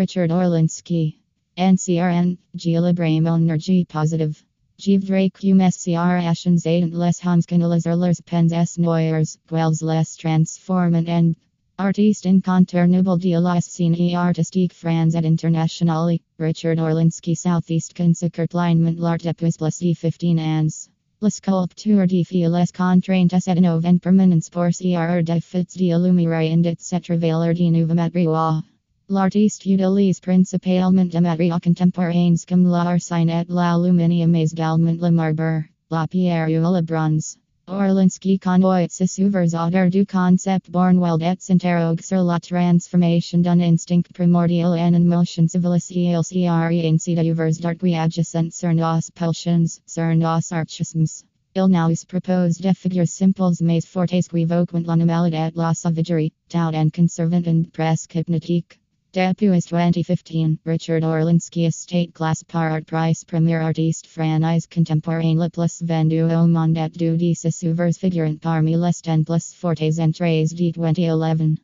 Richard Orlinski. NCRN, G positive. Jiv Drake UMSCR Ashen Zaden Les Hamskanales Erlers Pens S Noyers, Quells Les Transformen and Artiste incontournable de la scène artistique France et internationale, Richard Orlinski Southeast Consacert Linement L'Art depuis plus 15 ans. La sculpture de les contraintes et innovant permanence pour CR défits de lumière and etc. valeur de nouveau matériaux. L'artiste utilise principalement de matériaux contemporains comme l'arsine et l'aluminium mais également le marbre, la pierre ou le bronze. Orlinski convoit ses ouvers autour du concept Born Wild et s'interroge sur la transformation d'un instinct primordial en motion civilisationnelle cre ainsi d'ouvers d'artwi adjacent sur nos pulsions, sur nos archismes. Il nous propose de figures simples mais fortes qui voquent l'animalité, la sauvagerie, tout en conservant une presque hypnotique. Depuis 2015, Richard Orlinski Estate Class par Artprice Premier Artiste Franchise Contemporain Le Plus Vendu au Monde et du 10 Ouvers Figurant parmi les 10 plus fortes entrées de 2011.